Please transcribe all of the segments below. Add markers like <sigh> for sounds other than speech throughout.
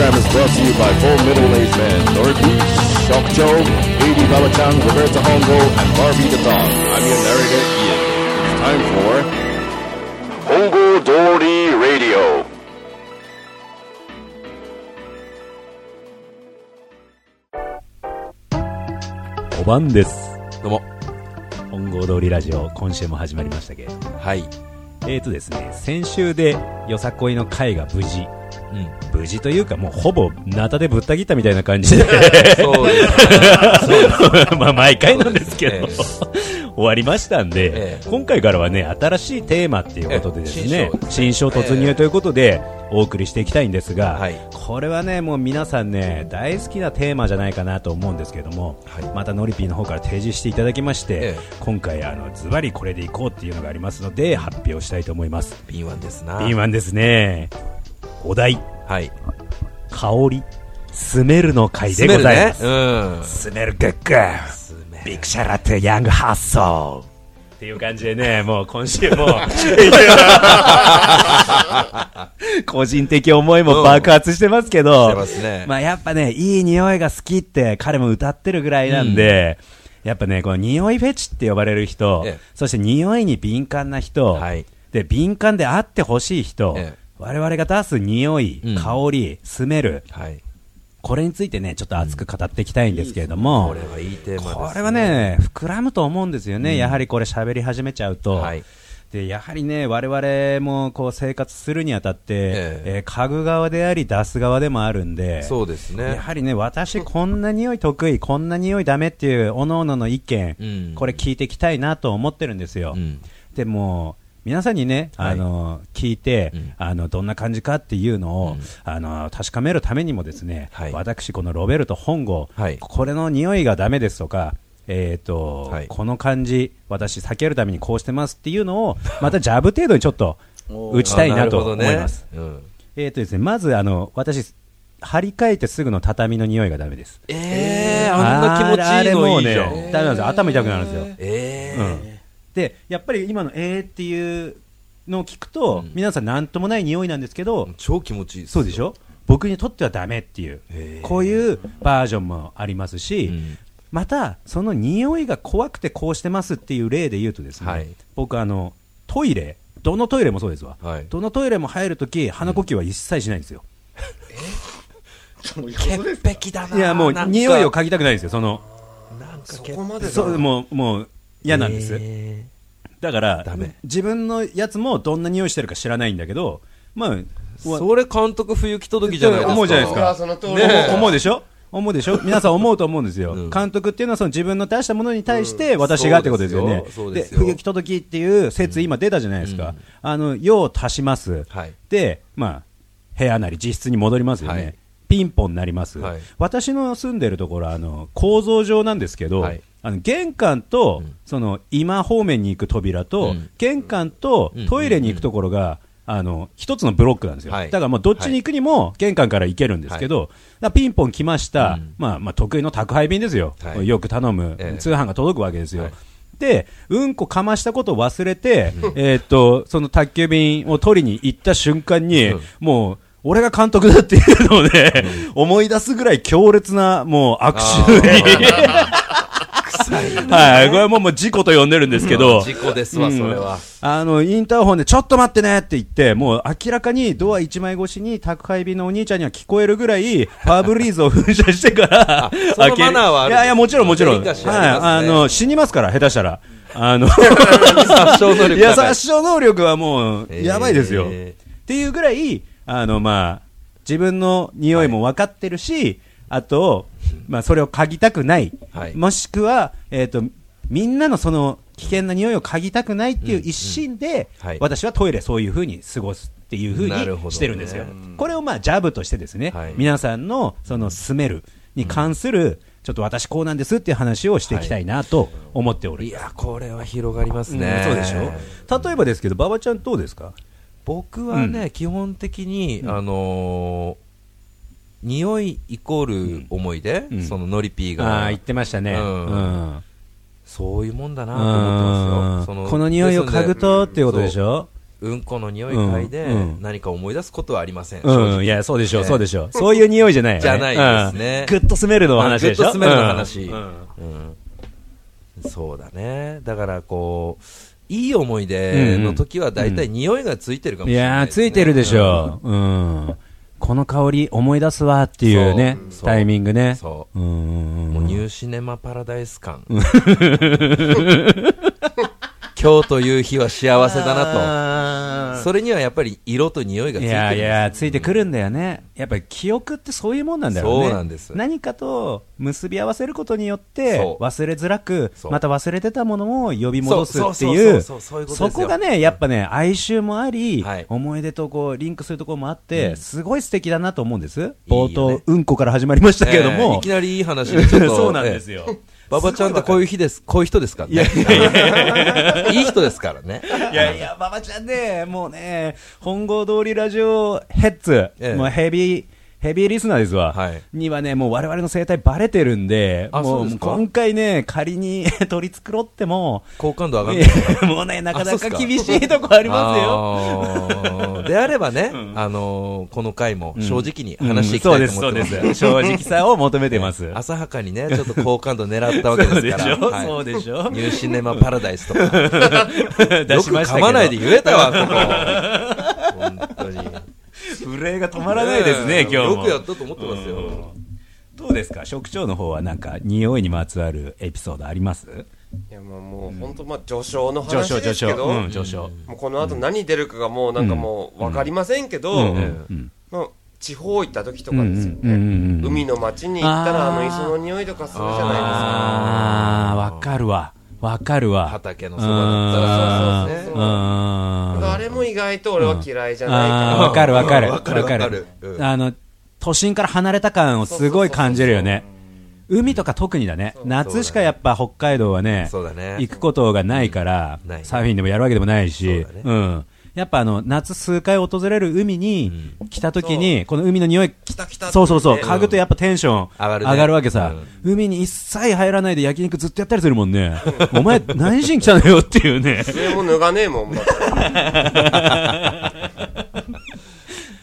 program is brought to you by four middle-aged men, Dorothy, Shock Joe, Haiti Babachan, Roberta Hongo, and Barbie the dog. I'm your narrator, Ian. It's time for Hongo Dory Radio. お晩です。どうも。本郷通りラジオ、今週も始まりましたけど。はい。えーとですね、先週でよさこいの会が無事、うん。無事というかもうほぼナタでぶった切ったみたいな感じで、そうです。<laughs> まあ毎回なんですけど、え終わりましたんで、ええ。今回からはね、新しいテーマっていうことでですねええ、新章突入ということで、お送りしていきたいんですが、はい。これはね、もう皆さんね、大好きなテーマじゃないかなと思うんですけども、はい。またノリピーの方から提示していただきまして、ええ。今回あのズバリこれでいこうっていうのがありますので発表したいと思います。敏腕ですな。ピーマンですね。お題、はい。香り、スメルの回でございます。うん。スメルグッグビクシャラテヤングハッソー。っていう感じでね、<laughs> もう今週も、<laughs> 個人的思いも爆発してますけど、してますね。まあやっぱね、いい匂いが好きって彼も歌ってるぐらいなんで、やっぱね、この匂いフェチって呼ばれる人、ええ。そして匂いに敏感な人、はい。で、敏感であってほしい人、ええ我々が出す匂い、うん香り、スメル、はい。これについてね、ちょっと熱く語っていきたいんですけれども、これはいいテーマです、ね。これはね、膨らむと思うんですよね、やはりこれ、喋り始めちゃうと、はいでやはりね、我々もこう生活するにあたって、ええー家具側であり、出す側でもあるんで、そうですね。やはりね、私、こんな匂い得意、こんな匂いダメっていう、おのおのの意見、うんこれ聞いていきたいなと思ってるんですよ。うん。でも皆さんにね、はいあの聞いて、うんあのどんな感じかっていうのを、うんあの確かめるためにもですね、はい私このロベルト本郷、はいこれの匂いがダメですとか。えーとはいこの感じ、私、避けるためにこうしてますっていうのを、<laughs> またジャブ程度にちょっと打ちたいなと思います。あなるほどねえーとですね、まずあの私、張り替えてすぐの畳の匂いがダメです。うん。えー、あんな気持ちいいのいいじゃん。ね、頭痛くなるんですよ。えー。うんでやっぱり今のえーっていうのを聞くと、うん。皆さんなんともない匂いなんですけど、超気持ちいいすそうでしょ？僕にとってはダメっていうこういうバージョンもありますし、うん。またその匂いが怖くてこうしてますっていう例で言うとですね、はい。僕あのトイレどのトイレもそうですわ、はい。どのトイレも入るとき鼻呼吸は一切しないんですよ、<laughs> 潔癖だな。いやもう匂いを嗅ぎたくないんですよその。なんかそこまでだ。そうもうもう嫌なんです、えだから自分のやつもどんな匂いしてるか知らないんだけどまあーそれ監督不行き届きじゃないですか。思うじゃないですか。その通り思う思うでしょ？思うでしょ？<laughs> 皆さん思うと思うんですよ、うん。監督っていうのはその自分の出したものに対して私がってことですよね、そうですよ。そうで不行き届きっていう説、今出たじゃないですか、うん。あの用を足します、はい。で、まあ、部屋なり実質に戻りますよね、はい。ピンポンになります、はい。私の住んでるところあの構造上なんですけど、はいあの玄関と、うん。その今方面に行く扉と、うん。玄関とうん。トイレに行くところが、あの一つのブロックなんですよ、はい。だからもうどっちに行くにも玄関から行けるんですけど、だからピンポン来ました、うん。まあ、まあ得意の宅配便ですよ、はい。よく頼む、ええ。通販が届くわけですよ。はい。で、うんこかましたことを忘れて、えーっと、その宅急便を取りに行った瞬間に、うん。もう、俺が監督だっていうのをね、思い出すぐらい強烈な、もう握手に、はい、これはもうもう事故と呼んでるんですけど、事故ですわ、うん。それは。あの、インターホンでちょっと待ってねって言って、もう明らかにドア一枚越しに宅配便のお兄ちゃんには聞こえるぐらい、ファーブリーズを噴射してから、そのマナーはいやいや、もちろんもちろん。はい、あの、死にますから、下手したら。あの、<laughs> 殺傷能力いや、殺傷能力はもう、えー。やばいですよ。っていうぐらい、あの、まあ、自分の匂いも分かってるし、あと、まあ、それを嗅ぎたくない。はい。もしくは、えっ、と、みんなのその危険な匂いを嗅ぎたくないっていう一心で、うんはい。私はトイレそういう風に過ごすっていう風なるほど。ねにしてるんですよ。これをまあ、ジャブとしてですね、はい。皆さんのそのスメルに関する、ちょっと私こうなんですっていう話をしていきたいなと思っております。い。や、これは広がりますうんね。そうでしょ？例えばですけど、馬場ちゃんどうですか？僕はね、基本的に、あのー匂いイコール思い出、うん。そのノリピーああが言ってましたね。うん。うん。そういうもんだなと思ってますよ。そこの匂いを嗅ぐとっていうことでしょ？ょうん。この匂い嗅いで何か思い出すことはありません。うん、いや、そうでしょう、ねそうでしょう。そういう匂いじゃない。じゃないですねうん。 good smell の話でしょ good smell の話うん。うん。うん。そうだね。だからこう、いい思い出の時は大体匂いがついてるかもいしれないやー、ついてるでしょう。うん。この香り思い出すわっていうねそう、タイミングね。そう。うん。もうニューシネマパラダイス感。<laughs> 今日という日は幸せだななと。それにはやっぱり色と匂いがついいてるんですやいや、ついてくるんだよね。やっぱり記憶ってそういうもんなんだろうね。そうなんです何かと結び合わせることによって忘れづらく、また忘れてたものを呼び戻すっていう、そこがね、やっぱね、哀愁もあり、はい。思い出とこう、リンクするところもあって、うん。すごい素敵だなと思うんです。冒頭、うんこから始まりましたけれども。えーいきなりいい話 <laughs> そうなんですよ。馬場ちゃんってこういう日です、こういう人ですからね。い <laughs> い人ですからね。いやいや、馬場ちゃんね、もうね、本郷通りラジオヘッズ、ええもうヘビー、ヘビーリスナーですわ。はいにはね、もう我々の生態バレてるんで、あもそう今回ね、仮に取り繕っても、好感度上がいるや <laughs> もうね、なかなか厳しいとこありますよ。よ。であればね、<laughs> あのーこの回も正直に話していきたいと思ってます。うんそうです、す。正直さを求めてます。浅はかにね、ちょっと好感度狙ったわけでから。<laughs> ですしょ、はいそうでしょ？ニューシネマパラダイスとか。出よくしましたけど噛まないで言えたわ、ここ。本当に。<laughs> 震えが止まらないですね、今日も。よくやったと思ってますよ。うん。どうですか？職長の方はなんか匂いにまつわるエピソードあります？いやもうもう本当まあ序章の話ですけど、うん上昇もうこの後何出るかがもうなんかもう分かりませんけど、うんうんうん。まあ、地方行った時とかですよね、海の町に行ったらあの磯の匂いとかするじゃないですか。ああわかるわわかるわ。畑のそばだったらそうですね。ああれも意外と俺は嫌いじゃないかわかるわかる。わかるわかる。あの都心から離れた感をすごい感じるよね。海とか特にだね。夏しかやっぱ北海道はねそうだね。行くことがないから、サーフィンでもやるわけでもないし、うん。やっぱあの、夏数回訪れる海に来た時に、この海の匂い、来た来たそうそうそう、ね嗅ぐとやっぱテンション上がるね。上がるわけさ、海に一切入らないで焼肉ずっとやったりするもんね。<laughs> お前何しに来たのよっていうね。それも脱がねえもん <laughs>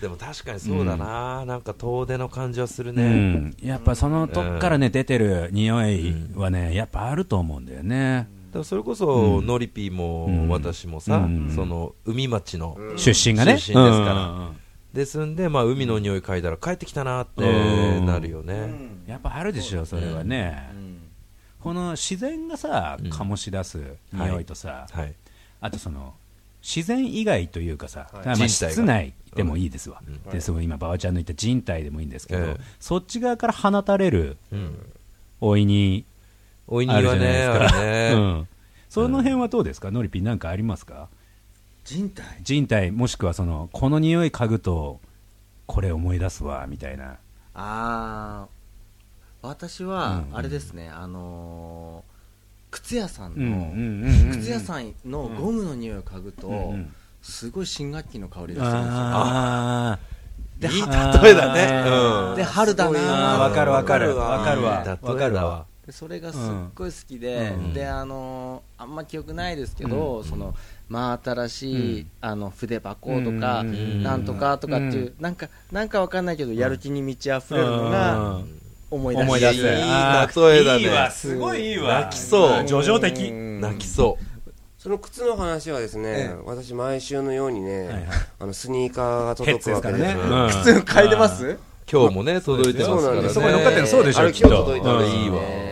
でも確かにそうだな、なんか遠出の感じはするうね。ん。やっぱそのとこからね、出てる匂いはね、やっぱあると思うんだよね。それこそ、ノリピーも私もさ、うん。その海町の、出身がね。出身ですから。うんですんで、まあ、海の匂い嗅いだら帰ってきたなってうん。なるよね。やっぱあるでしょ、それはね。この自然がさ、うん。醸し出す匂いとさ、はい。あとその自然以外というかさ、はい。まあ室内でもいいですわ、うん。でその今、馬場ちゃんの言った人体でもいいんですけど、ええ。そっち側から放たれるうん。おいにおいにはね、あるね。<laughs> うん、その辺はどうですか、ノリピン、なんかありますか、人体？人体、もしくはそのこの匂い嗅ぐと、これ思い出すわみたいな、あー私はうん。あれですね、あのー靴屋さんうんうんの、うんうん。靴屋さんのゴムの匂いを嗅ぐと、うんうん。すごい新学期の香りがするんですよ。あでいいは例えだね。で春だー。なわかるわかる。わわ。かるわ。わわかるわ。でそれがすっごい好きで、うん。であのーあんま記憶ないですけど、その真新しい、うん。あの筆箱とか、うん。なんとかとかっていう、なんかなんかわかんないけど、やる気に満ち溢れるのがうん。思い出す思いい例えだねいいわすごいいいわ。泣きそう。叙情的。泣きそう。その靴の話はですね、ええ。私毎週のようにね、はいはい。あのスニーカーが届くわけですズですからね、うん。うん靴嗅いでます？今日もね、届いてますからね。そうそこに乗っかってる。のそうでしょきっと。今日届いたんですうん。よいいわ。ね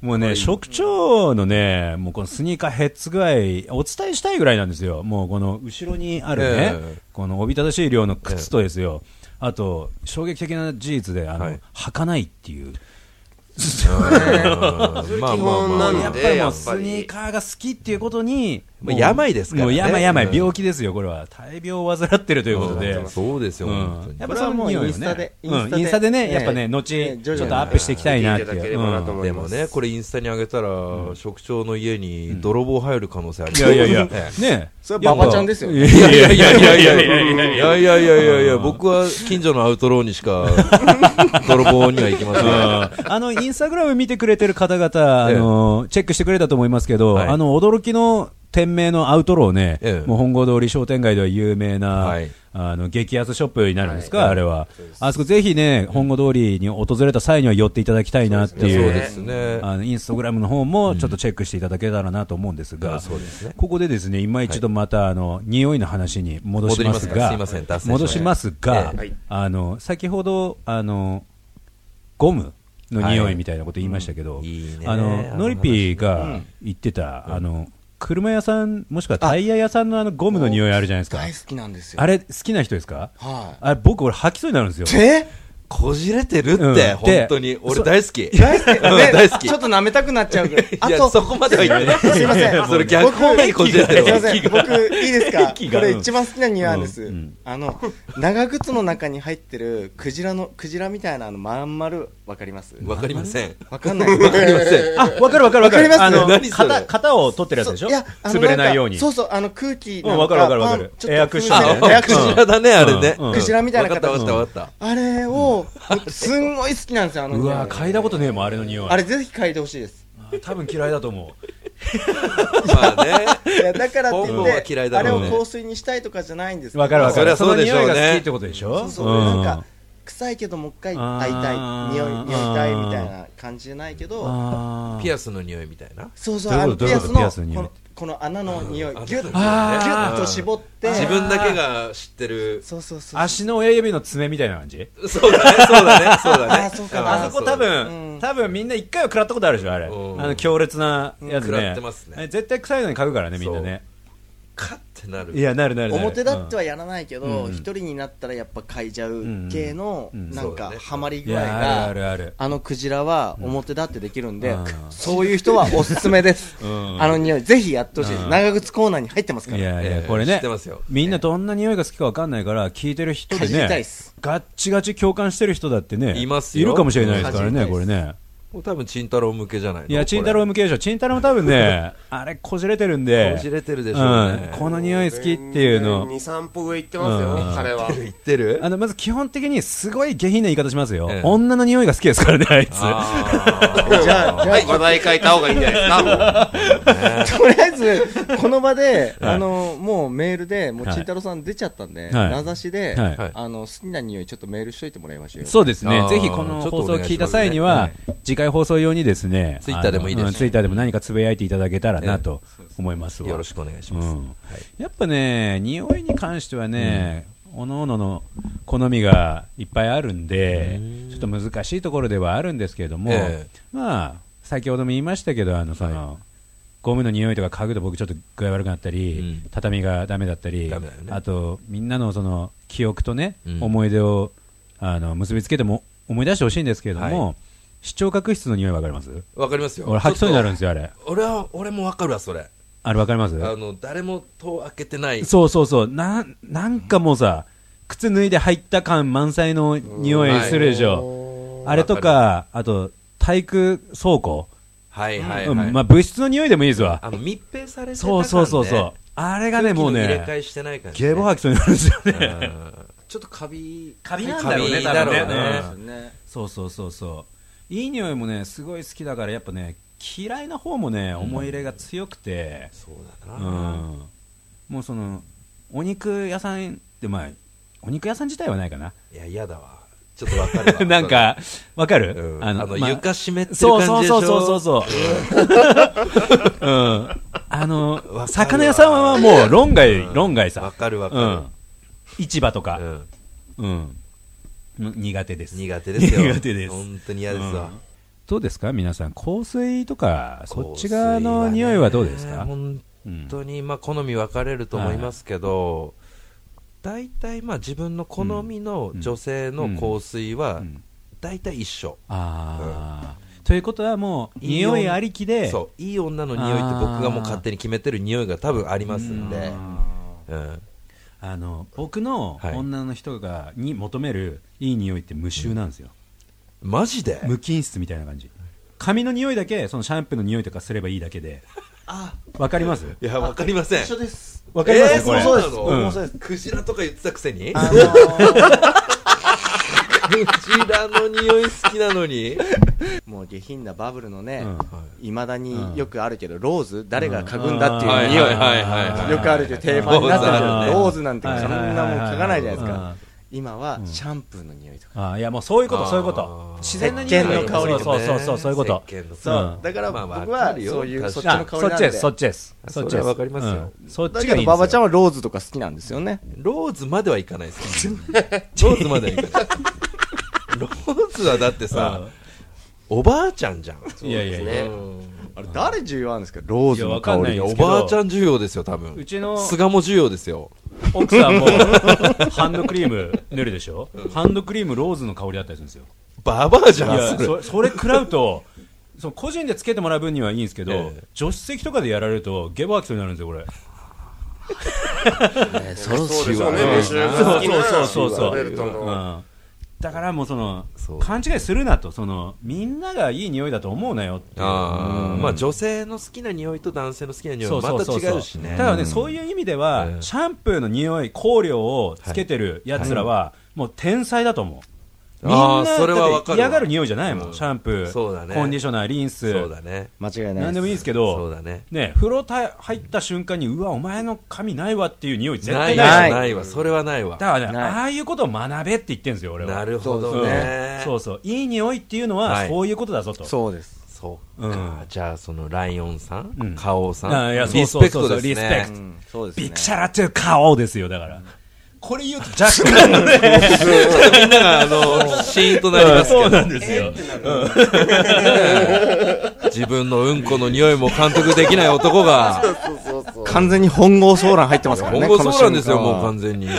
もうね、職長のね、もうこのスニーカーヘッズ具合、お伝えしたいぐらいなんですよ。もうこの後ろにあるね、ええ。このおびただしい量の靴とですよ。あと、衝撃的な事実で、あの、はい。履かないっていう。<laughs> <laughs> 基本なまあんでやっぱり。もうやっぱりスニーカーが好きっていうことに、まあ病ですからね。もう病、病、うん。病気ですよ、これは。大病を患ってるということで。うんそうですよ、やっぱそれはもうインスタでうん。インスタで。ね、ええ。やっぱね、後、ええちょっとアップしていきたいなっていう。でもね、これインスタに上げたら、職長の家に泥棒入る可能性ありいやいやいや。え <laughs> え、ね。それは馬場ちゃんですよね。いやいやいやいやいやいやいやいや。いやいやいやいや、僕は近所のアウトローにしか <laughs> 泥棒には行きません。あの、インスタグラム見てくれてる方々、あの、チェックしてくれたと思いますけど、はい。あの、驚きの店名のアウトローね、ええ。もう本郷通り商店街では有名な、はい。あの激安ショップになるんですか、はい。あれは、あそこぜひね、本郷通りに訪れた際には寄っていただきたいなっていう、ですね。あのインスタグラムの方もちょっとチェックしていただけたらなと思うんですが、あそうですね。ここでですね今一度また、あの匂いの話に戻しますが、戻ります戻しますが、ええ。あの先ほどあのゴムの匂いみたいなこと言いましたけど、いいね。あのノリピーが言ってた、あの車屋さんもしくはタイヤ屋さんのあのゴムの匂いあるじゃないですか大好きなんですよ。あれ好きな人ですか？はあれ僕俺吐きそうになるんですよい。え？こじれてるって、うんで本当に。俺大好き。<laughs> 大好き、大好きちょっと舐めたくなっちゃうぐらい。あと、そこまでは言ってない。すいません。それ逆方面にこじれてるすいません、僕、いいですか？これ一番好きな匂いなんです。うんうんあの、長靴の中に入ってるクジラの、クジラみたいなあの、まん丸、わかります？わかりません。わかんない。わかりません。あ、わかるわかるわかる。わかりますあの、を取ってるやつでしょ？いや、潰れないように。そうそう、あの空気うんわかるわかるわかるエアクッションクだね、あれね。うんクジラみたいなわかったわ形かったわかった。あれを、すんごい好きなんですよ、あの匂い。うわ嗅いだことねえもん、あれの匂い。あれぜひ嗅いでほしいです。多分嫌いだと思 <laughs> まあね。いや、だからって言って、嫌いだろうねあれを香水にしたいとかじゃないんですう。けどわかるわかる。そりゃそうでしょうねの匂いが好きってことでしょ？そうそう、なんか、臭いけどもう一回会いたい匂い匂いたいみたいな感じじゃないけどあピアスの匂いみたいな？そうそうあのピアスのピアスの匂いこの穴の匂いうんギュッギュッと絞って。自分だけが知ってる。そうそうそう足の親指の爪みたいな感じ？そうだね、そうだね、そうだね。<laughs> あそうか。なあそこ多う分ん、多分みんな一回は食らったことあるでしょ、あれ。あうん。の強烈なやつ食らねってますね。絶対臭いのに嗅ぐからね、みんなね。カッてなる。いや、なるなるなる。表立ってははやらないけうん。ど一人になったらやっぱ嗅いじゃう系のなんかハマりい具合や、あるあがるある。あのクジラは表立ってできるんでうん。そういう人はおすすめです。<laughs> うん。あの匂いぜひやってほしい。ですうん。長靴コーナーに入ってますから。いやいや、えーこれね知ってますよ、みんなどんな匂いが好きかわかんないから、聞いてる人でねガッチガチ共感してる人だってね、いますよるかもしれないですからね、これね。もう多分、チン太郎向けじゃないの？いや、チンタロウ向けでしょ。チンタロウも多分ね、<laughs> あれ、こじれてるんで。こじれてるでしょうね。うん。この匂い好きっていうの2、。3歩上行ってますよ、うん彼は。言ってる？あの、まず基本的にすごい下品な言い方しますよ。ええ女の匂いが好きですからね、あいつ。<laughs> じゃあじゃあはい、話題変えた方がいいんじゃないですか？<laughs> とりあえず、この場で、はいあの、もうメールで、もう、はいちんたろうさん出ちゃったんで、はい名指しで、はいはいあの、好きな匂いちょっとメールしといてもらいましょうよ。そうですねぜひこのちょっと放送を聞いた際におは願、次回放送用にですね、ツイッターでもいいですツイッターでも何かつぶやいていただけたらなと思いますわ。よろしくお願いします。やっぱね、匂いに関してはね、おのおのの好みがいっぱいあるんで、ちょっと難しいところではあるんですけれども、えまあ、先ほども言いましたけど、あの、その、ゴムの匂いとか嗅ぐと僕ちょっと具合悪くなったり、うん。畳がダメだったり、あと、みんなのその、記憶とね、うん。思い出を、あの、結びつけても、思い出してほしいんですけれども、は視聴覚室の匂いわかります？わかりますよ。俺吐きそうになるんんですよ、あれ。俺は、俺もわかるわ、それ。あれわかります？あの、誰も戸を開けてない。そうそうそう。な、なんかもうさ、靴脱いで入った感満載の匂いするでしょ。あれとか、あと、体育倉庫。はいはいはい。うんまあ、物質の匂いでもいいですわ。あの、密閉されてたそうそうそうそう。あれがね、もうね、入れ替えしてない感じ。ゲーボ吐きそうになるんですよね。うんちょっとカビ。カビなんだろうねカビだろうね。そうそうそうそう。いい匂いもね、すごい好きだから、やっぱね、嫌いな方もね、思い入れが強くて、そうだうん。な。もうその、お肉屋さんって、まあ、お肉屋さん自体はないかな。いや、嫌だわ。ちょっとわかるわ。<laughs> なんか、わかる、うん、あの、まあ床湿ってるそうそうそうそうそうそう。<laughs> うん。あの魚屋さんはもう論外、うん論外わさ。かるわかる。うん。市場とかう、んうん。苦手です。苦手ですよ。苦手です本当に嫌ですわ。どうですか？皆さん、香水とか、そっち側の匂いはどうですか？本うん当に、まあ、好み分かれると思いますけど、大体、まあ、自分の好みの女性の香水はう、ん大体一緒。ああ。ということはもう、匂いありきで、そう。いい女の匂いって僕がもう勝手に決めてる匂いが多分ありますんで。うんあの、僕のはい。女の人が、に求めるいい匂いって無臭なんですよ。マジで？無菌室みたいな感じ。髪の匂いだけそのシャンプーの匂いとかすればいいだけで。あ、わかります？いや、わかりません。一緒です。わかります、えーこれ。そうです。そう僕うん。もそうです。クジラとか言ってたくせに？あのージラの匂い好きなのに。<laughs> もう下品なバブルのねうん。いまだによくあるけどローズ誰が嗅ぐんだっていうはい。匂いよくあるけど定番になってるけどローズあるねローズなんてそんなもん嗅がないじゃないですうん。か今はシャンプーの匂いとか。あいやもうそういうことそういうこと。自然な匂いの香りとかそうそうそうそういうこと。石鹸のそう。うん。だからまあ僕はそういうそっちのあ香りなんで。そっちですそっちです。わかりますよ。うん。そっだちがいいんですよ。けど馬場ちゃんはローズとか好きなんですよね。ローズまではいかないですよ <laughs> ローズまではいかない。ロはだってさ、おばあちゃんじゃん。いやいやいや。ね。あれ誰需要あるんですか？ローズの香いやわかんないりおばあちゃん需要ですよ多分。うちの巣鴨需要ですよ。奥さんも <laughs> ハンドクリーム塗るでしょ？ハンドクリームローズの香りだったりするんですよ。ババアじゃんいやそれ。そそれ食らうとその個人でつけてもらう分にはいいんですけど、ええ。助手席とかでやられるとゲボ吐きそうになるんですよこれ。<laughs> そろそうでしょうねうん。飯が好きなそうそうそうそう。ロベルトうの。んだからもうその勘違いするなとそのみんながいい匂いだと思うなよっていう。あーうん。まあ女性の好きな匂いと男性の好きな匂いまた違うしね。ただね、そういう意味では、うん。シャンプーの匂い香料をつけてるやつらは、もう天才だと思うみんな嫌がる匂いじゃないもん、うん。シャンプー。そうだね。コンディショナーリンス。そうだね。間違いない何でもいいですけどそうだね。ね風呂た入った瞬間にうわお前の髪ないわっていう匂い絶ない対ない。わないわ。それはないわ。だからねああいうことを学べって言ってるんですよ俺は。なるほどうんねそうそう。いい匂いっていうのは、はい。そういうことだぞと。そうです。そうか、うん。じゃあそのライオンさん、うん。カオさん。あいやリスペクトですね。そうそうそうリスペクト。うん。そうですね。ビクシャラトゥ顔ですよだから、これ言うとジャックなのでみんながあのシーンとなりますけど。そうなんですよ。自分のうんこの匂いも監督できない男がそうそうそう完全に本郷ソーラン入ってますからね本当そうなんですよもう完全に。<laughs>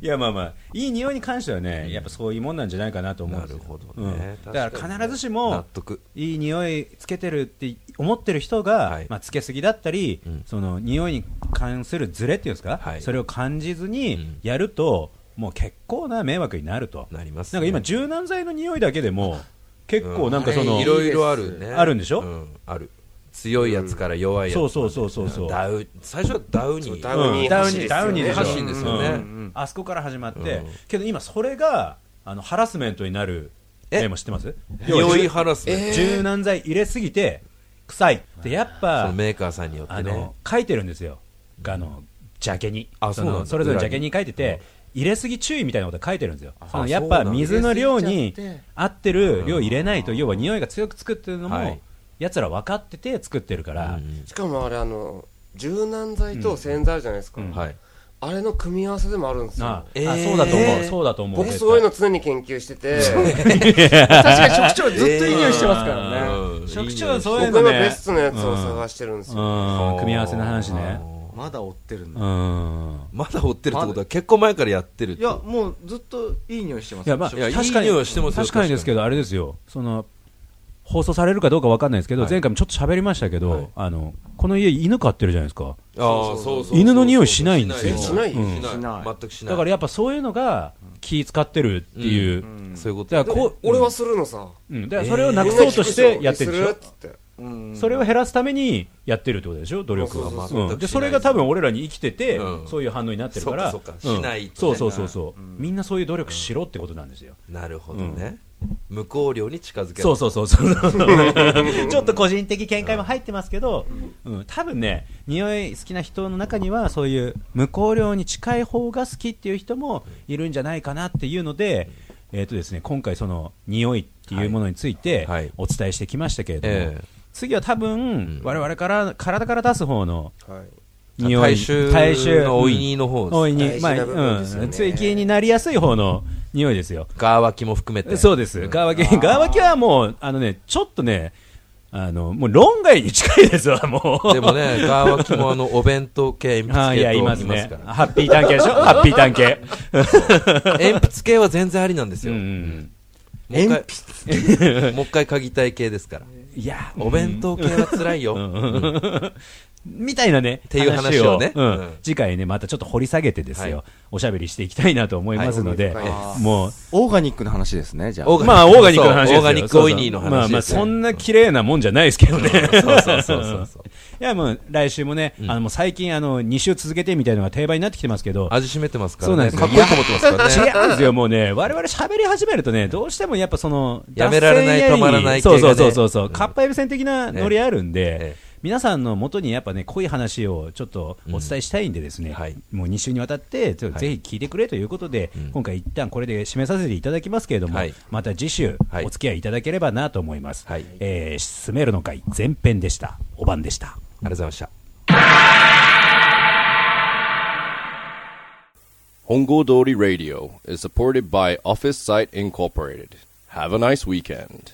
いやまあまあいい匂いに関してはねやっぱそういうもんなんじゃないかなと思うんですよ。なるほどうん。ねだから必ずし納も得。いい匂いつけてるって思ってる人が、はい。まあ、つけすぎだったり、うん。その匂いに関するズレっていうんですか、はい。それを感じずうにん。やると、もう結構な迷惑になると。なりますなんか今柔軟剤の匂いだけでも結構なんかその、いろいろあるね。あるんでしょ？うん。ある。強いやつから弱いやつ。までそうそうそうそうそう。ダウ最初はダウニー。ダウニーうん。ダウニーダウニーでしょ発信ですよね。うん。あそこから始まって、うん。けど今それがあのハラスメントになるえ？例も知ってます？匂いハラスメント。柔軟剤入れすぎて臭い。でやっそぱのメーカーさんによってね。あの書いてるんですよ。あのジャケに。そあそうなんだ。のそれぞれジャケに書いてて入れすぎ注意みたいなこと書いてるんですよ。そのやっぱ水の量に合ってる量入れないと要は匂いが強くつくっていうのもはい。やつら分かってて作ってるから、うんしかもあれあの柔軟剤と洗剤あるじゃないですか、うん。はい。あれの組み合わせでもあるんですよ。あえー。あそうだと思う。そうだと思う。僕そういうの常に研究してて。<laughs> 確かに職長ずっといい匂いしてますからね、うん。職長はそういうのね。僕のベストのやつを探してるんですよ、うん。組み合わせの話ね。まだ追ってるんだ、うん。まだ追ってるってことは結構前からやってるっていやもうずっといい匂いしてますいやまあいや確かにいい匂いはしてますよ確かにですけどあれですよ。その放送されるかどうかわかんないですけど、はい。前回もちょっと喋りましたけど、はい。あのこの家犬飼ってるじゃないですか。ああそうそうそう。犬の匂いしないんですよ。しない。うん。しない。全くしない。だからやっぱそういうのが気使ってるっていう、うん。そういうこと。だからこう俺はするのさ、うん、だからそれをなくそうとしてやってるでするっつって。うんそれを減らすためにやってるってことでしょ？努力でそれが多分俺らに生きてて、うん。そういう反応になってるから。そうそうそうそう、みんなそういう努力しろってことなんですよ、なるほどね無香料に近づける。そうそうそうそう。<laughs> ちょっと個人的見解も入ってますけど、うん、多分ね匂い好きな人の中にはそういう無香料に近い方が好きっていう人もいるんじゃないかなっていうので、えーとですね、今回その匂いっていうものについてはいはい。お伝えしてきましたけれども、え次は多分、我々から体から出す方のはい。え匂い大衆のおいにの方ですおいに、まあ、うん、追記になりやすい方の匂いですよ。ガーワキも含めてそうです。ガーワキ、ガーワキはもう、あのね、ちょっとね、あの、もう論外に近いですわ、もう。でもねガーワキもあのお弁当系鉛筆系といいまますすねか。らハッピー探系でしょハッピー探系。<laughs> 鉛筆系は全然ありなんですうよん。もう一回 <laughs> もう一回嗅ぎたい系ですからいや、お弁当系は辛いよ。みたいなね、っていう話をね。次回ね、またちょっと掘り下げてですよ、はい。おしゃべりしていきたいなと思いますので、はい。もう、オーガニックの話ですねじゃあ。オーガまあ、オーガニックの話ですよ。オーガニックオイニーの話ですよ。まあまあ、そんな綺麗なもんじゃないですけどね。そうそう。<laughs> そうそうそういやもう来週もね、あのもう最近あの2週続けてみたいなのが定番になってきてますけど、味しめてますからね。そうなんですよかっこいいと思ってますからね。違うんですよ、もうね、我々喋り始めるとね、どうしてもやっぱその、やめられない止まらない系そうそうそうそうかっぱえびせん的なノリあるんで、ええ皆さんの元にやっぱね、濃い話をちょっとお伝えしたいんでですね、うんはいもう2週にわたって、ぜひ聞いてくれということで、うん今回一旦これで締めさせていただきますけれども、はいまた次週、はいお付き合いいただければなと思います。はいえー、スメールの会前編でした。お晩でした。ありがとうございました。 Hongo Dori Radio is supported by Office Site Incorporated. Have a nice weekend.